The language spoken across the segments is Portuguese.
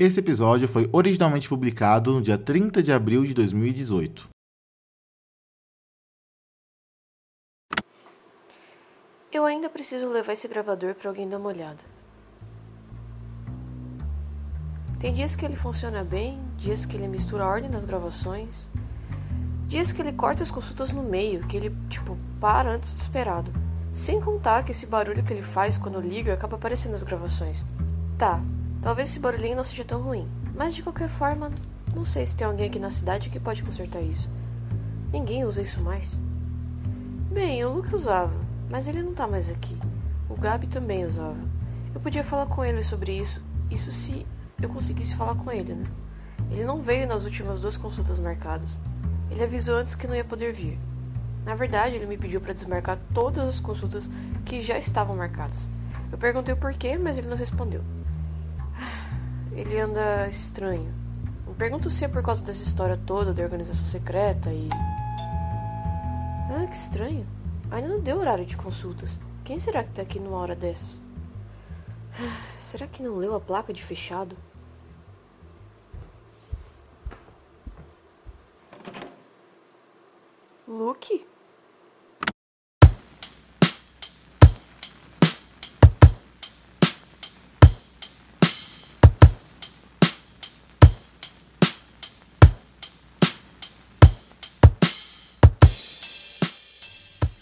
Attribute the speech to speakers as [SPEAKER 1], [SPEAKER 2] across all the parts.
[SPEAKER 1] Esse episódio foi originalmente publicado no dia 30 de abril de 2018.
[SPEAKER 2] Eu ainda preciso levar esse gravador para alguém dar uma olhada. Tem dias que ele funciona bem, dias que ele mistura a ordem das gravações, dias que ele corta as consultas no meio, que ele, tipo, para antes do esperado. Sem contar que esse barulho que ele faz quando liga acaba aparecendo nas gravações. Tá, Talvez esse barulhinho não seja tão ruim, mas de qualquer forma, não sei se tem alguém aqui na cidade que pode consertar isso. Ninguém usa isso mais. Bem, o Luke usava, mas ele não tá mais aqui. O Gabi também usava. Eu podia falar com ele sobre isso, isso se eu conseguisse falar com ele, né? Ele não veio nas últimas duas consultas marcadas. Ele avisou antes que não ia poder vir. Na verdade, ele me pediu para desmarcar todas as consultas que já estavam marcadas. Eu perguntei o porquê, mas ele não respondeu. Ele anda estranho. Me pergunto se é por causa dessa história toda da organização secreta e. Ah, que estranho. Ainda não deu horário de consultas. Quem será que tá aqui numa hora dessas? Será que não leu a placa de fechado? Luke?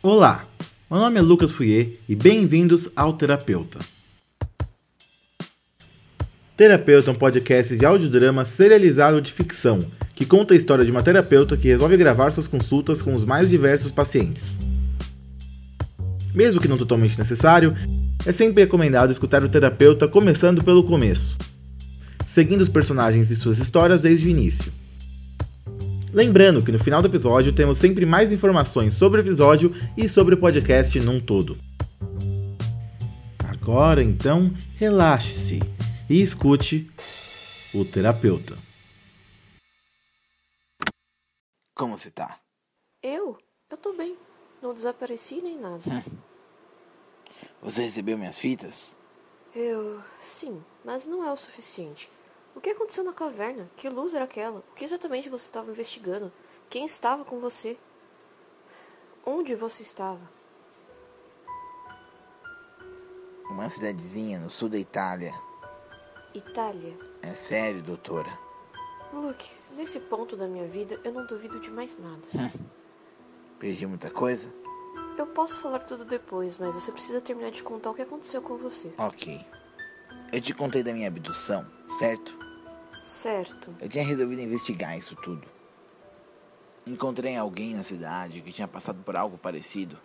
[SPEAKER 1] Olá, meu nome é Lucas Fouier e bem-vindos ao Terapeuta. Terapeuta é um podcast de audiodrama serializado de ficção que conta a história de uma terapeuta que resolve gravar suas consultas com os mais diversos pacientes. Mesmo que não totalmente necessário, é sempre recomendado escutar o terapeuta começando pelo começo, seguindo os personagens e suas histórias desde o início. Lembrando que no final do episódio temos sempre mais informações sobre o episódio e sobre o podcast num todo. Agora então, relaxe-se e escute o terapeuta.
[SPEAKER 3] Como você tá?
[SPEAKER 2] Eu? Eu tô bem. Não desapareci nem nada.
[SPEAKER 3] Hum. Você recebeu minhas fitas?
[SPEAKER 2] Eu. Sim, mas não é o suficiente. O que aconteceu na caverna? Que luz era aquela? O que exatamente você estava investigando? Quem estava com você? Onde você estava?
[SPEAKER 3] Uma cidadezinha no sul da Itália.
[SPEAKER 2] Itália?
[SPEAKER 3] É sério, doutora.
[SPEAKER 2] Luke, nesse ponto da minha vida eu não duvido de mais nada.
[SPEAKER 3] Hum. Perdi muita coisa?
[SPEAKER 2] Eu posso falar tudo depois, mas você precisa terminar de contar o que aconteceu com você.
[SPEAKER 3] Ok. Eu te contei da minha abdução, certo?
[SPEAKER 2] Certo.
[SPEAKER 3] Eu tinha resolvido investigar isso tudo. Encontrei alguém na cidade que tinha passado por algo parecido,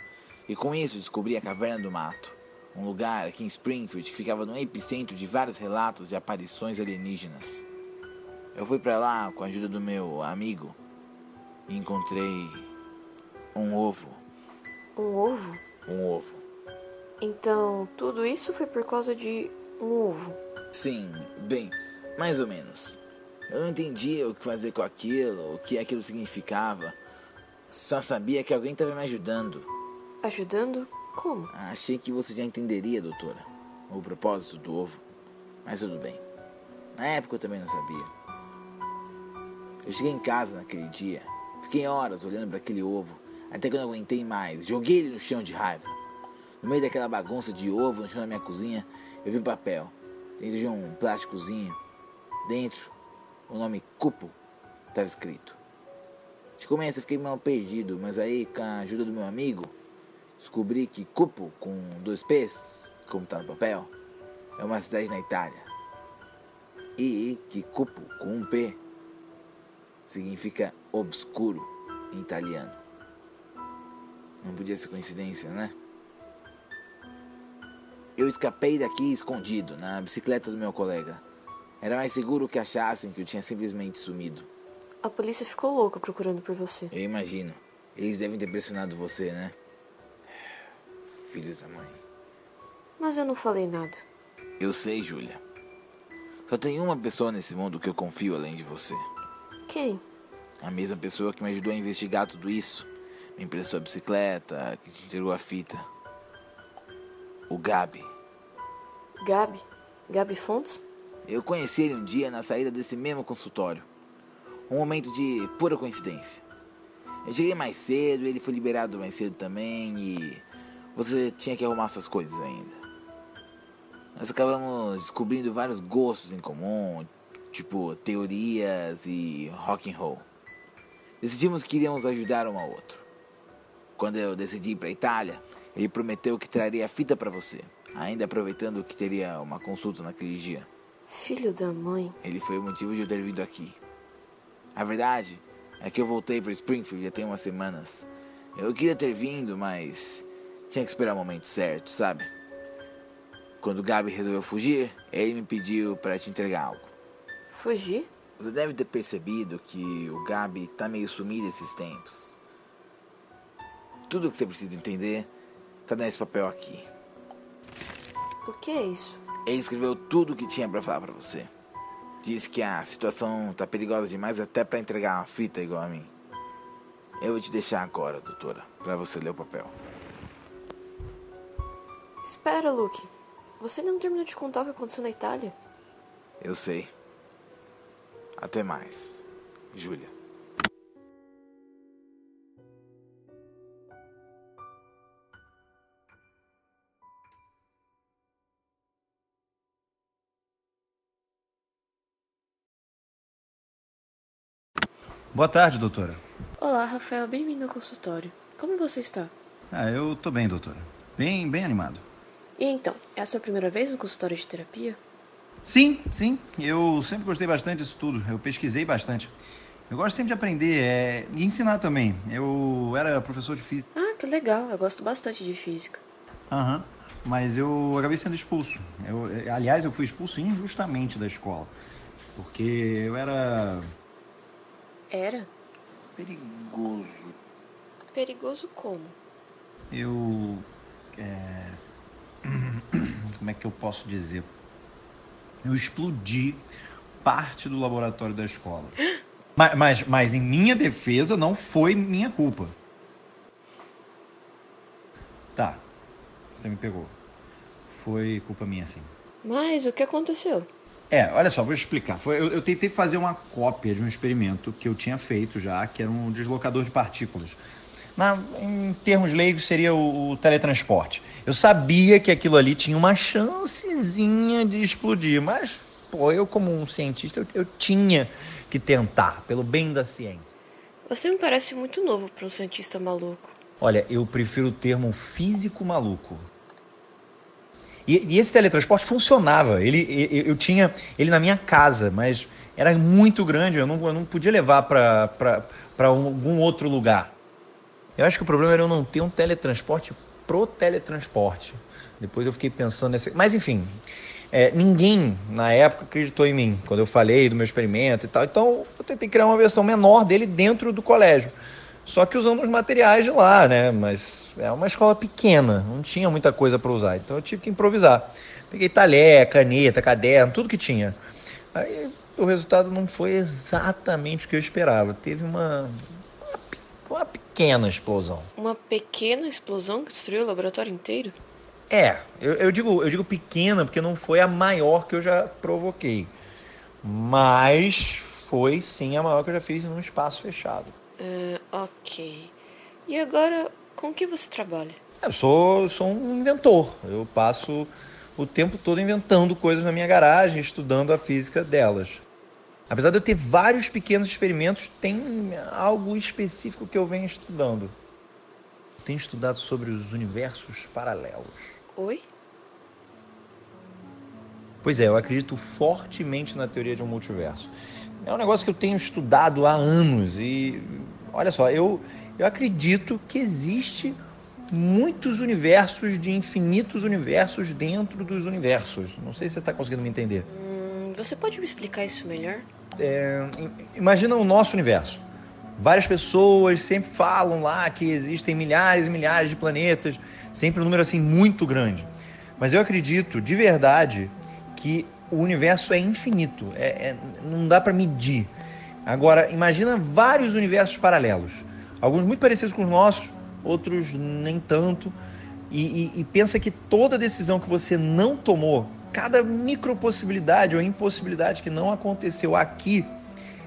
[SPEAKER 3] e com isso descobri a Caverna do Mato, um lugar aqui em Springfield que ficava no epicentro de vários relatos de aparições alienígenas. Eu fui para lá com a ajuda do meu amigo e encontrei um ovo.
[SPEAKER 2] Um ovo?
[SPEAKER 3] Um ovo.
[SPEAKER 2] Então, tudo isso foi por causa de um ovo?
[SPEAKER 3] Sim, bem, mais ou menos. Eu não entendia o que fazer com aquilo, o que aquilo significava. Só sabia que alguém estava me ajudando.
[SPEAKER 2] Ajudando? Como?
[SPEAKER 3] Achei que você já entenderia, doutora, o propósito do ovo. Mas tudo bem. Na época eu também não sabia. Eu cheguei em casa naquele dia, fiquei horas olhando para aquele ovo, até que eu não aguentei mais. Joguei ele no chão de raiva. No meio daquela bagunça de ovo no chão da minha cozinha, eu vi um papel, dentro de um plásticozinho, Dentro, o nome Cupo estava escrito. De começo eu fiquei mal perdido, mas aí, com a ajuda do meu amigo, descobri que Cupo, com dois P's, como está no papel, é uma cidade na Itália. E que Cupo, com um P, significa obscuro em italiano. Não podia ser coincidência, né? Eu escapei daqui escondido, na bicicleta do meu colega. Era mais seguro que achassem que eu tinha simplesmente sumido.
[SPEAKER 2] A polícia ficou louca procurando por você.
[SPEAKER 3] Eu imagino. Eles devem ter pressionado você, né? Filhos da mãe.
[SPEAKER 2] Mas eu não falei nada.
[SPEAKER 3] Eu sei, Júlia. Só tem uma pessoa nesse mundo que eu confio além de você.
[SPEAKER 2] Quem?
[SPEAKER 3] A mesma pessoa que me ajudou a investigar tudo isso. Me emprestou a bicicleta, que te entregou a fita. O Gabi.
[SPEAKER 2] Gabi? Gabi Fontes?
[SPEAKER 3] Eu conheci ele um dia na saída desse mesmo consultório. Um momento de pura coincidência. Eu cheguei mais cedo, ele foi liberado mais cedo também e você tinha que arrumar suas coisas ainda. Nós acabamos descobrindo vários gostos em comum, tipo teorias e rock and roll. Decidimos que iríamos ajudar um ao outro. Quando eu decidi ir para Itália, ele prometeu que traria a fita para você, ainda aproveitando que teria uma consulta naquele dia.
[SPEAKER 2] Filho da mãe.
[SPEAKER 3] Ele foi o motivo de eu ter vindo aqui. A verdade é que eu voltei para Springfield já tem umas semanas. Eu queria ter vindo, mas tinha que esperar o momento certo, sabe? Quando o Gabi resolveu fugir, ele me pediu para te entregar algo.
[SPEAKER 2] Fugir?
[SPEAKER 3] Você deve ter percebido que o Gabi tá meio sumido esses tempos. Tudo que você precisa entender tá nesse papel aqui.
[SPEAKER 2] O que é isso?
[SPEAKER 3] Ele escreveu tudo o que tinha para falar para você. Disse que a situação tá perigosa demais até para entregar uma fita igual a mim. Eu vou te deixar agora, doutora, para você ler o papel.
[SPEAKER 2] Espera, Luke. Você não terminou de contar o que aconteceu na Itália?
[SPEAKER 3] Eu sei. Até mais, Júlia.
[SPEAKER 4] Boa tarde, doutora.
[SPEAKER 2] Olá, Rafael. Bem-vindo ao consultório. Como você está?
[SPEAKER 4] Ah, eu tô bem, doutora. Bem, bem animado.
[SPEAKER 2] E então, é a sua primeira vez no consultório de terapia?
[SPEAKER 4] Sim, sim. Eu sempre gostei bastante disso tudo. Eu pesquisei bastante. Eu gosto sempre de aprender é, e ensinar também. Eu era professor de física.
[SPEAKER 2] Ah, que legal. Eu gosto bastante de física.
[SPEAKER 4] Aham. Mas eu acabei sendo expulso. Eu, aliás, eu fui expulso injustamente da escola. Porque eu era
[SPEAKER 2] Era?
[SPEAKER 4] perigoso.
[SPEAKER 2] Perigoso como?
[SPEAKER 4] Eu. é, Como é que eu posso dizer? Eu explodi parte do laboratório da escola. Mas, mas, mas em minha defesa não foi minha culpa. Tá, você me pegou. Foi culpa minha, sim.
[SPEAKER 2] Mas o que aconteceu?
[SPEAKER 4] É, olha só, vou explicar. Foi, eu, eu tentei fazer uma cópia de um experimento que eu tinha feito já, que era um deslocador de partículas. Na, em termos leigos, seria o, o teletransporte. Eu sabia que aquilo ali tinha uma chancezinha de explodir, mas, pô, eu como um cientista, eu, eu tinha que tentar, pelo bem da ciência.
[SPEAKER 2] Você me parece muito novo para um cientista maluco.
[SPEAKER 4] Olha, eu prefiro o termo físico maluco. E, e esse teletransporte funcionava. Ele, eu, eu tinha ele na minha casa, mas era muito grande. Eu não, eu não podia levar para algum outro lugar. Eu acho que o problema era eu não ter um teletransporte pro teletransporte. Depois eu fiquei pensando nesse. Mas enfim, é, ninguém na época acreditou em mim quando eu falei do meu experimento e tal. Então eu tentei criar uma versão menor dele dentro do colégio. Só que usando os materiais de lá, né? Mas é uma escola pequena, não tinha muita coisa para usar. Então eu tive que improvisar. Peguei talher, caneta, caderno, tudo que tinha. Aí o resultado não foi exatamente o que eu esperava. Teve uma, uma, uma pequena explosão.
[SPEAKER 2] Uma pequena explosão que destruiu o laboratório inteiro?
[SPEAKER 4] É, eu, eu digo, eu digo pequena porque não foi a maior que eu já provoquei. Mas foi sim a maior que eu já fiz num espaço fechado.
[SPEAKER 2] É, ok. E agora, com que você trabalha?
[SPEAKER 4] Eu sou, sou um inventor. Eu passo o tempo todo inventando coisas na minha garagem, estudando a física delas. Apesar de eu ter vários pequenos experimentos, tem algo específico que eu venho estudando. Eu tenho estudado sobre os universos paralelos.
[SPEAKER 2] Oi?
[SPEAKER 4] Pois é, eu acredito fortemente na teoria de um multiverso. É um negócio que eu tenho estudado há anos e olha só, eu, eu acredito que existe muitos universos de infinitos universos dentro dos universos. Não sei se você está conseguindo me entender.
[SPEAKER 2] Hum, você pode me explicar isso melhor?
[SPEAKER 4] É, imagina o nosso universo. Várias pessoas sempre falam lá que existem milhares e milhares de planetas, sempre um número assim muito grande. Mas eu acredito de verdade que o universo é infinito, é, é- não dá para medir. Agora, imagina vários universos paralelos, alguns muito parecidos com os nossos, outros nem tanto. E, e- e pensa que toda decisão que você não tomou cada micro possibilidade ou impossibilidade que não aconteceu aqui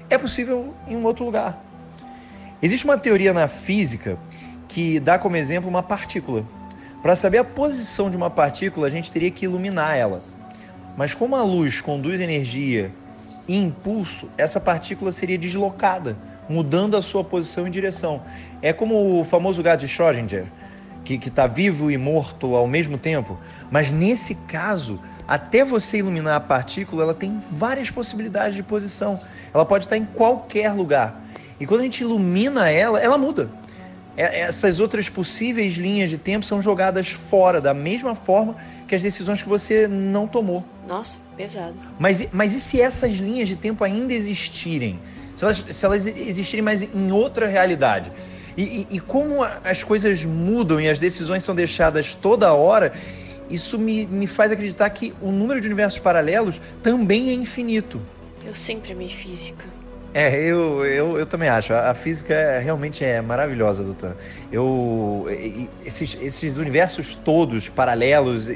[SPEAKER 4] é possível em um outro lugar. Existe uma teoria na física que dá como exemplo uma partícula. Para saber a posição de uma partícula, a gente teria que iluminar ela. Mas como a luz conduz energia e impulso, essa partícula seria deslocada, mudando a sua posição e direção. É como o famoso gato de Schrödinger, que está vivo e morto ao mesmo tempo. Mas nesse caso, até você iluminar a partícula, ela tem várias possibilidades de posição. Ela pode estar em qualquer lugar. E quando a gente ilumina ela, ela muda. Essas outras possíveis linhas de tempo são jogadas fora, da mesma forma que as decisões que você não tomou.
[SPEAKER 2] Nossa, pesado.
[SPEAKER 4] Mas, mas e se essas linhas de tempo ainda existirem? Se elas, se elas existirem, mas em outra realidade? E, e, e como as coisas mudam e as decisões são deixadas toda hora, isso me, me faz acreditar que o número de universos paralelos também é infinito.
[SPEAKER 2] Eu sempre amei física.
[SPEAKER 4] É, eu, eu, eu também acho. A, física é, realmente é maravilhosa, doutora. Eu, esses, esses universos todos paralelos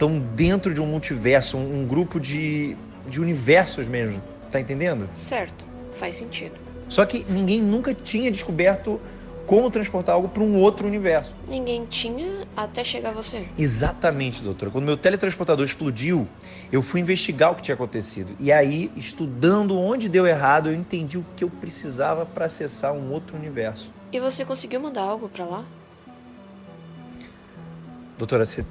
[SPEAKER 4] estão dentro de um multiverso, um, um grupo de, de universos mesmo. Tá entendendo?
[SPEAKER 2] Certo, faz sentido.
[SPEAKER 4] Só que ninguém nunca tinha descoberto como transportar algo para um outro universo.
[SPEAKER 2] Ninguém tinha até chegar você.
[SPEAKER 4] Exatamente, doutora. Quando meu teletransportador explodiu, eu fui investigar o que tinha acontecido. E aí, estudando onde deu errado, eu entendi o que eu precisava para acessar um outro universo.
[SPEAKER 2] E você conseguiu mandar algo para lá?
[SPEAKER 4] Doutora, você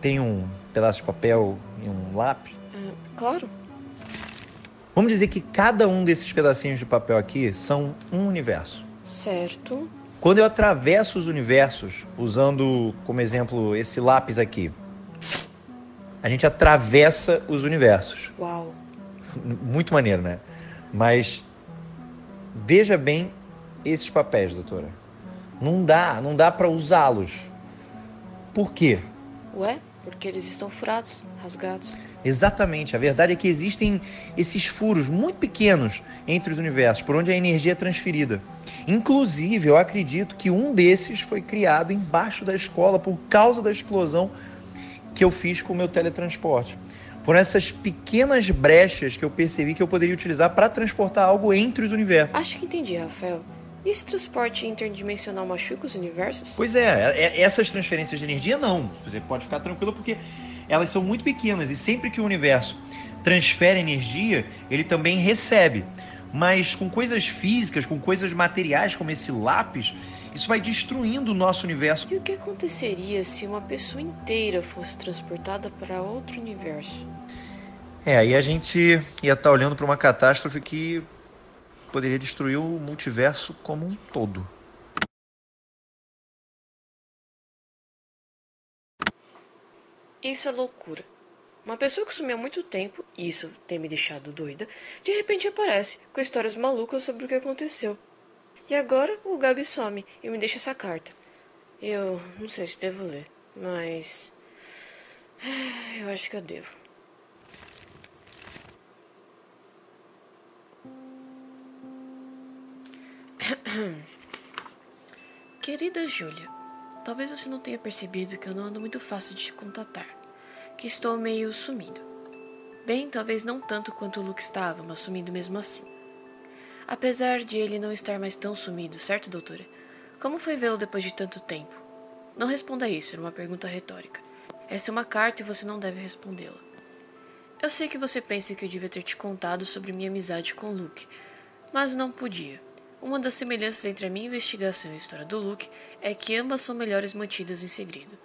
[SPEAKER 4] tem um pedaço de papel e um lápis?
[SPEAKER 2] É, claro.
[SPEAKER 4] Vamos dizer que cada um desses pedacinhos de papel aqui são um universo.
[SPEAKER 2] Certo.
[SPEAKER 4] Quando eu atravesso os universos, usando como exemplo esse lápis aqui, a gente atravessa os universos.
[SPEAKER 2] Uau.
[SPEAKER 4] Muito maneiro, né? Mas veja bem esses papéis, doutora. Não dá, não dá para usá-los. Por quê?
[SPEAKER 2] Ué, porque eles estão furados, rasgados.
[SPEAKER 4] Exatamente. A verdade é que existem esses furos muito pequenos entre os universos, por onde a energia é transferida. Inclusive, eu acredito que um desses foi criado embaixo da escola por causa da explosão que eu fiz com o meu teletransporte. Por essas pequenas brechas que eu percebi que eu poderia utilizar para transportar algo entre os universos.
[SPEAKER 2] Acho que entendi, Rafael. E esse transporte interdimensional machuca os universos?
[SPEAKER 4] Pois é, é, é essas transferências de energia não. Você pode ficar tranquilo porque elas são muito pequenas e sempre que o universo transfere energia, ele também recebe. Mas com coisas físicas, com coisas materiais como esse lápis, isso vai destruindo o nosso universo.
[SPEAKER 2] E o que aconteceria se uma pessoa inteira fosse transportada para outro universo?
[SPEAKER 4] É, aí a gente ia estar tá olhando para uma catástrofe que poderia destruir o multiverso como um todo.
[SPEAKER 2] Isso é loucura. Uma pessoa que sumiu há muito tempo, e isso tem me deixado doida, de repente aparece com histórias malucas sobre o que aconteceu. E agora o Gabi some e me deixa essa carta. Eu não sei se devo ler, mas. Eu acho que eu devo. Querida Júlia, talvez você não tenha percebido que eu não ando muito fácil de te contatar que estou meio sumido. Bem, talvez não tanto quanto o Luke estava, mas sumido mesmo assim. Apesar de ele não estar mais tão sumido, certo, doutora? Como foi vê-lo depois de tanto tempo? Não responda isso, era uma pergunta retórica. Essa é uma carta e você não deve respondê-la. Eu sei que você pensa que eu devia ter te contado sobre minha amizade com Luke, mas não podia. Uma das semelhanças entre a minha investigação e a história do Luke é que ambas são melhores mantidas em segredo.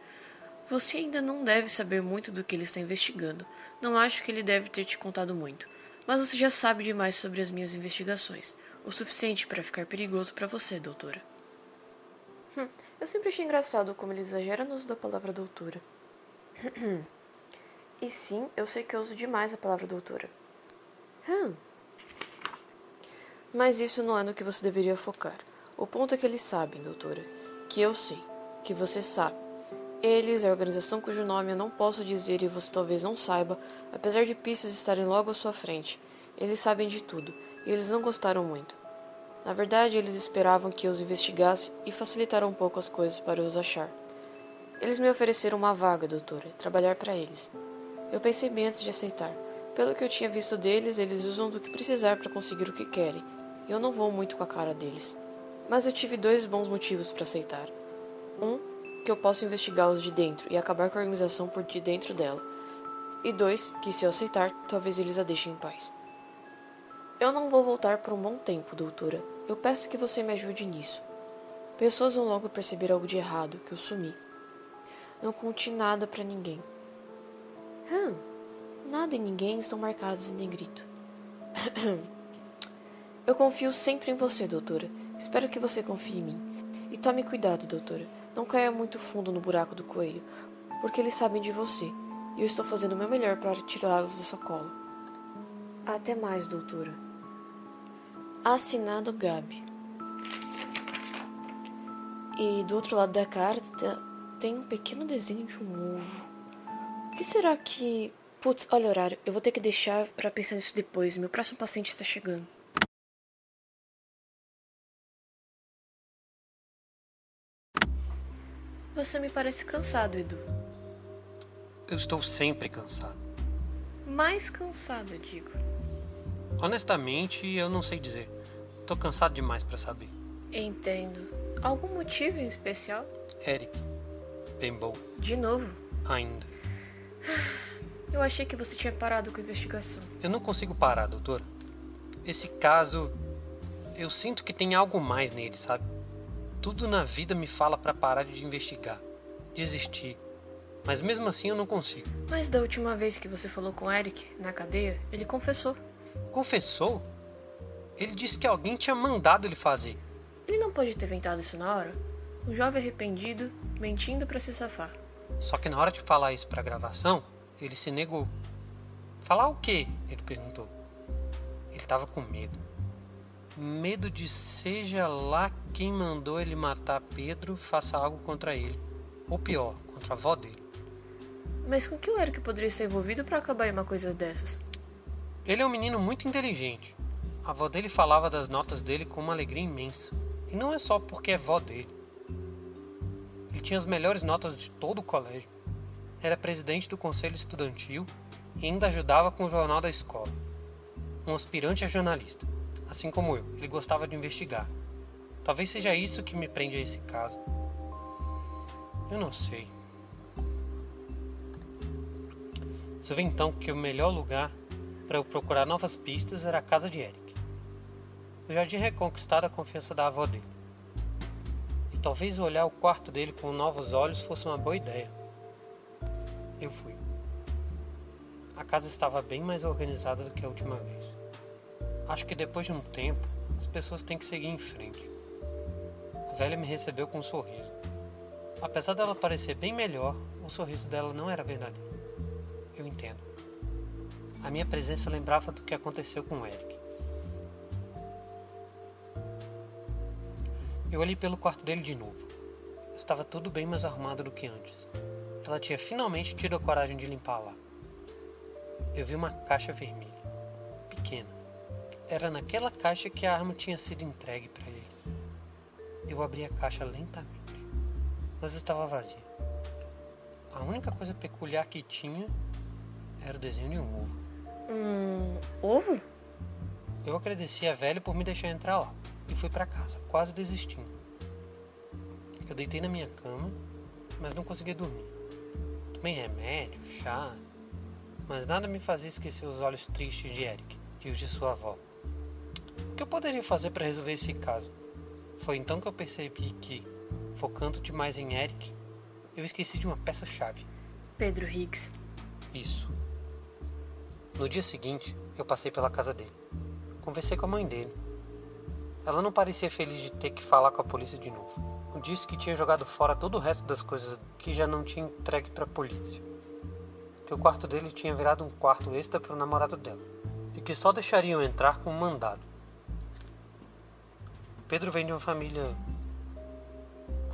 [SPEAKER 2] Você ainda não deve saber muito do que ele está investigando. Não acho que ele deve ter te contado muito. Mas você já sabe demais sobre as minhas investigações. O suficiente para ficar perigoso para você, doutora. Hum, eu sempre achei engraçado como ele exagera no uso da palavra doutora. e sim, eu sei que eu uso demais a palavra doutora. Hum. Mas isso não é no que você deveria focar. O ponto é que eles sabem, doutora. Que eu sei. Que você sabe eles, a organização cujo nome eu não posso dizer e você talvez não saiba, apesar de pistas estarem logo à sua frente. Eles sabem de tudo, e eles não gostaram muito. Na verdade, eles esperavam que eu os investigasse e facilitaram um pouco as coisas para eu os achar. Eles me ofereceram uma vaga, doutora, trabalhar para eles. Eu pensei bem antes de aceitar. Pelo que eu tinha visto deles, eles usam do que precisar para conseguir o que querem. Eu não vou muito com a cara deles. Mas eu tive dois bons motivos para aceitar. Um, que eu posso investigá-los de dentro e acabar com a organização por de dentro dela. E dois, que se eu aceitar, talvez eles a deixem em paz. Eu não vou voltar por um bom tempo, doutora. Eu peço que você me ajude nisso. Pessoas vão logo perceber algo de errado, que eu sumi. Não conte nada para ninguém. Hum, nada e ninguém estão marcados em negrito. eu confio sempre em você, doutora. Espero que você confie em mim. E tome cuidado, doutora. Não caia muito fundo no buraco do coelho, porque eles sabem de você. E eu estou fazendo o meu melhor para tirá-los da sua cola. Até mais, doutora. Assinado Gabi. E do outro lado da carta tem um pequeno desenho de um ovo. O que será que. Putz, olha o horário. Eu vou ter que deixar para pensar nisso depois. Meu próximo paciente está chegando. Você me parece cansado, Edu.
[SPEAKER 5] Eu estou sempre cansado.
[SPEAKER 2] Mais cansado, eu digo.
[SPEAKER 5] Honestamente, eu não sei dizer. Estou cansado demais para saber.
[SPEAKER 2] Entendo. Algum motivo em especial?
[SPEAKER 5] Eric. Bem bom.
[SPEAKER 2] De novo?
[SPEAKER 5] Ainda.
[SPEAKER 2] Eu achei que você tinha parado com a investigação.
[SPEAKER 5] Eu não consigo parar, doutora. Esse caso. Eu sinto que tem algo mais nele, sabe? Tudo na vida me fala para parar de investigar, desistir. Mas mesmo assim eu não consigo.
[SPEAKER 2] Mas da última vez que você falou com Eric na cadeia, ele confessou.
[SPEAKER 5] Confessou? Ele disse que alguém tinha mandado ele fazer.
[SPEAKER 2] Ele não pode ter inventado isso na hora. Um jovem arrependido, mentindo para se safar.
[SPEAKER 5] Só que na hora de falar isso pra gravação, ele se negou. Falar o quê? Ele perguntou. Ele estava com medo medo de seja lá quem mandou ele matar Pedro faça algo contra ele, ou pior, contra a avó dele.
[SPEAKER 2] Mas com que o Eric poderia estar envolvido para acabar em uma coisa dessas?
[SPEAKER 5] Ele é um menino muito inteligente. A avó dele falava das notas dele com uma alegria imensa. E não é só porque é vó dele. Ele tinha as melhores notas de todo o colégio. Era presidente do conselho estudantil e ainda ajudava com o jornal da escola. Um aspirante a jornalista assim como eu. Ele gostava de investigar. Talvez seja isso que me prende a esse caso. Eu não sei. Vê então que o melhor lugar para eu procurar novas pistas era a casa de Eric. Eu já tinha reconquistado a confiança da avó dele. E talvez olhar o quarto dele com novos olhos fosse uma boa ideia. Eu fui. A casa estava bem mais organizada do que a última vez. Acho que depois de um tempo, as pessoas têm que seguir em frente. A velha me recebeu com um sorriso. Apesar dela parecer bem melhor, o sorriso dela não era verdadeiro. Eu entendo. A minha presença lembrava do que aconteceu com Eric. Eu olhei pelo quarto dele de novo. Estava tudo bem mais arrumado do que antes. Ela tinha finalmente tido a coragem de limpar lá. Eu vi uma caixa vermelha, pequena, era naquela caixa que a arma tinha sido entregue para ele. Eu abri a caixa lentamente, mas estava vazia. A única coisa peculiar que tinha era o desenho de um ovo.
[SPEAKER 2] Um ovo?
[SPEAKER 5] Eu agradeci a velha por me deixar entrar lá e fui para casa, quase desistindo. Eu deitei na minha cama, mas não conseguia dormir. Tomei remédio, chá, mas nada me fazia esquecer os olhos tristes de Eric e os de sua avó que eu poderia fazer para resolver esse caso? Foi então que eu percebi que, focando demais em Eric, eu esqueci de uma peça-chave.
[SPEAKER 2] Pedro Higgs.
[SPEAKER 5] Isso. No dia seguinte, eu passei pela casa dele. Conversei com a mãe dele. Ela não parecia feliz de ter que falar com a polícia de novo. Disse que tinha jogado fora todo o resto das coisas que já não tinha entregue para a polícia. Que o quarto dele tinha virado um quarto extra para o namorado dela. E que só deixariam entrar com um mandado. Pedro vem de uma família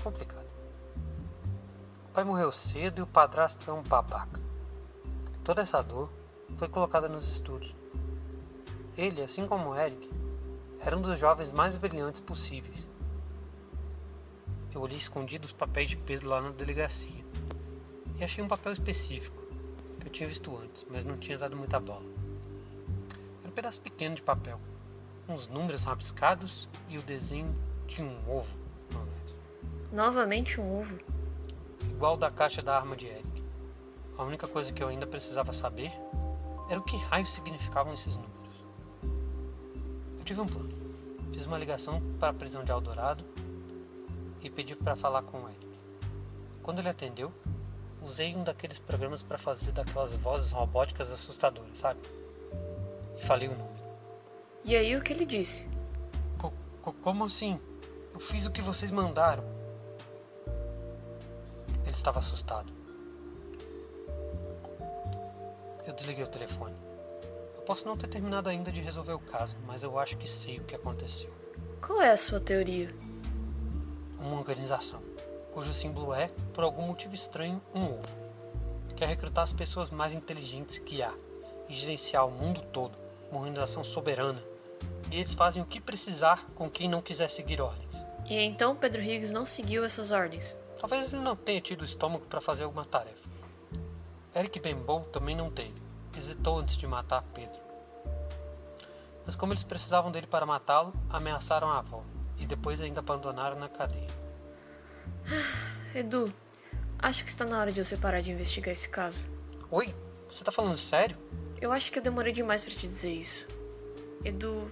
[SPEAKER 5] complicada. O pai morreu cedo e o padrasto é um babaca. Toda essa dor foi colocada nos estudos. Ele, assim como Eric, era um dos jovens mais brilhantes possíveis. Eu olhei escondido os papéis de Pedro lá na delegacia e achei um papel específico que eu tinha visto antes, mas não tinha dado muita bola. Era um pedaço pequeno de papel, uns números rabiscados e o desenho de um ovo.
[SPEAKER 2] Novamente um ovo.
[SPEAKER 5] Igual da caixa da arma de Eric. A única coisa que eu ainda precisava saber era o que raio significavam esses números. Eu tive um plano. Fiz uma ligação para a prisão de Eldorado e pedi para falar com o Eric. Quando ele atendeu, usei um daqueles programas para fazer daquelas vozes robóticas assustadoras, sabe? E falei o número.
[SPEAKER 2] E aí o que ele disse?
[SPEAKER 5] Co co como assim? Eu fiz o que vocês mandaram. Ele estava assustado. Eu desliguei o telefone. Eu posso não ter terminado ainda de resolver o caso, mas eu acho que sei o que aconteceu.
[SPEAKER 2] Qual é a sua teoria?
[SPEAKER 5] Uma organização, cujo símbolo é, por algum motivo estranho, um ovo. Quer recrutar as pessoas mais inteligentes que há e gerenciar o mundo todo, uma organização soberana. E eles fazem o que precisar com quem não quiser seguir ordens.
[SPEAKER 2] E então Pedro Higgs não seguiu essas ordens.
[SPEAKER 5] Talvez ele não tenha tido estômago para fazer alguma tarefa. Eric Benbow também não teve. Hesitou antes de matar Pedro. Mas como eles precisavam dele para matá-lo, ameaçaram a avó e depois ainda abandonaram na cadeia.
[SPEAKER 2] Edu, acho que está na hora de você parar de investigar esse caso.
[SPEAKER 5] Oi? Você tá falando sério?
[SPEAKER 2] Eu acho que eu demorei demais para te dizer isso. Edu,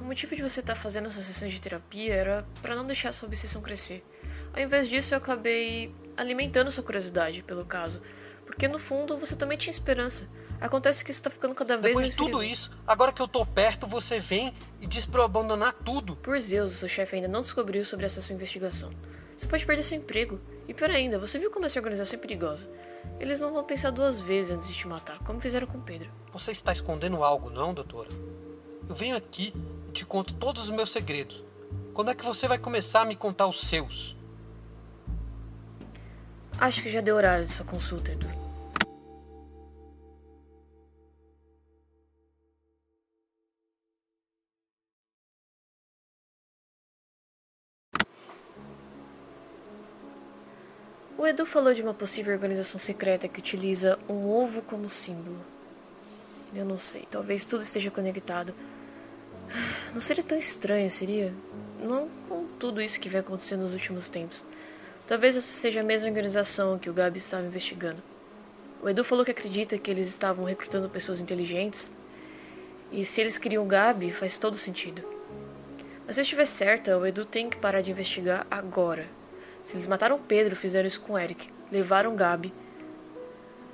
[SPEAKER 2] o motivo de você estar tá fazendo essas sessões de terapia era para não deixar sua obsessão crescer. Ao invés disso, eu acabei alimentando sua curiosidade pelo caso, porque no fundo você também tinha esperança. Acontece que isso tá ficando cada vez
[SPEAKER 5] Depois
[SPEAKER 2] mais
[SPEAKER 5] de tudo isso, agora que eu tô perto, você vem e diz pra eu abandonar tudo.
[SPEAKER 2] Por Zeus, o seu chefe ainda não descobriu sobre essa sua investigação. Você pode perder seu emprego. E pior ainda, você viu como essa organização é perigosa. Eles não vão pensar duas vezes antes de te matar, como fizeram com Pedro.
[SPEAKER 5] Você está escondendo algo, não, doutora? Eu venho aqui e te conto todos os meus segredos. Quando é que você vai começar a me contar os seus?
[SPEAKER 2] Acho que já deu horário de sua consulta, Edu. O Edu falou de uma possível organização secreta que utiliza um ovo como símbolo. Eu não sei, talvez tudo esteja conectado. Não seria tão estranho, seria? Não com tudo isso que vem acontecendo nos últimos tempos. Talvez essa seja a mesma organização que o Gabi estava investigando. O Edu falou que acredita que eles estavam recrutando pessoas inteligentes. E se eles queriam o Gabi, faz todo sentido. Mas se eu estiver certa, o Edu tem que parar de investigar agora. Se eles mataram Pedro, fizeram isso com Eric. Levaram Gabi.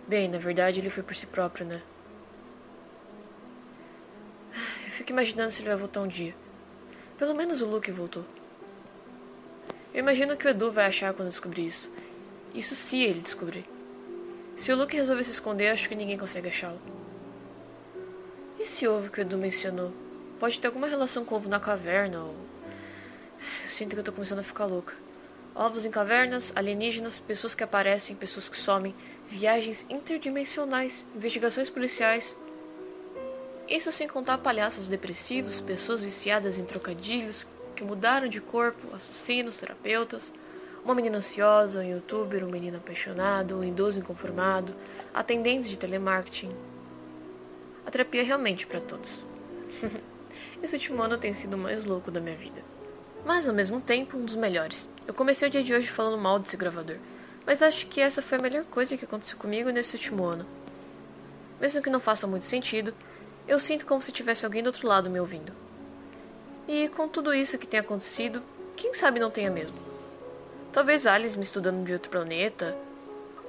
[SPEAKER 2] Bem, na verdade ele foi por si próprio, né? Eu fico imaginando se ele vai voltar um dia. Pelo menos o Luke voltou. Eu imagino que o Edu vai achar quando descobrir isso. Isso se ele descobrir. Se o Luke resolver se esconder, acho que ninguém consegue achá-lo. E esse ovo que o Edu mencionou? Pode ter alguma relação com o ovo na caverna ou. Eu sinto que eu tô começando a ficar louca. Ovos em cavernas, alienígenas, pessoas que aparecem, pessoas que somem, viagens interdimensionais, investigações policiais. Isso sem contar palhaços depressivos, pessoas viciadas em trocadilhos, que mudaram de corpo, assassinos, terapeutas, uma menina ansiosa, um youtuber, um menino apaixonado, um idoso inconformado, atendentes de telemarketing. A terapia é realmente para todos. Esse último ano tem sido o mais louco da minha vida. Mas ao mesmo tempo, um dos melhores. Eu comecei o dia de hoje falando mal desse gravador, mas acho que essa foi a melhor coisa que aconteceu comigo nesse último ano. Mesmo que não faça muito sentido, eu sinto como se tivesse alguém do outro lado me ouvindo. E com tudo isso que tem acontecido, quem sabe não tenha mesmo. Talvez Alice me estudando de outro planeta,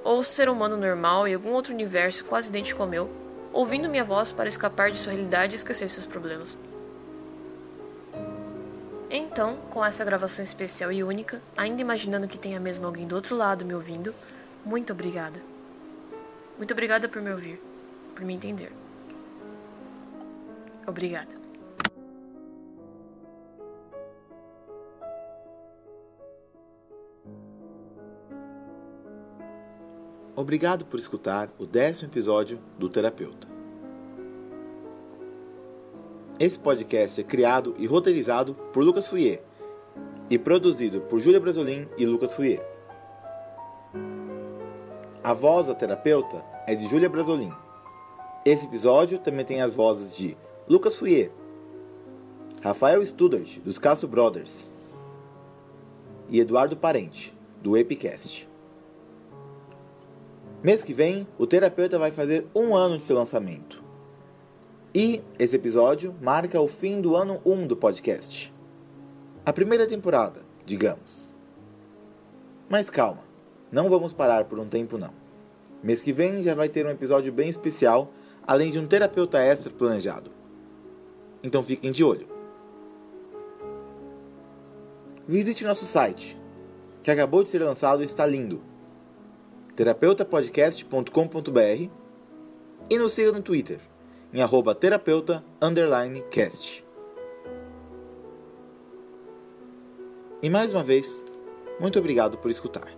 [SPEAKER 2] ou ser humano normal em algum outro universo quase idêntico ao meu, ouvindo minha voz para escapar de sua realidade e esquecer seus problemas. Então, com essa gravação especial e única, ainda imaginando que tenha mesmo alguém do outro lado me ouvindo, muito obrigada. Muito obrigada por me ouvir, por me entender. Obrigada.
[SPEAKER 1] Obrigado por escutar o décimo episódio do Terapeuta. Esse podcast é criado e roteirizado por Lucas Fouier e produzido por Júlia Brasolin e Lucas Fouier.
[SPEAKER 3] A voz da terapeuta é de Júlia Brasolin. Esse episódio também tem as vozes de Lucas Fouier, Rafael Studart, dos Castro Brothers, e Eduardo Parente, do Epicast. Mês que vem, o terapeuta vai fazer um ano de seu lançamento. E esse episódio marca o fim do ano 1 do podcast. A primeira temporada, digamos. Mas calma, não vamos parar por um tempo não. Mês que vem já vai ter um episódio bem especial, além de um terapeuta extra planejado. Então fiquem de olho. Visite nosso site, que acabou de ser lançado e está lindo. terapeutapodcast.com.br e nos siga no Twitter, em arroba terapeuta cast. E mais uma vez, muito obrigado por escutar.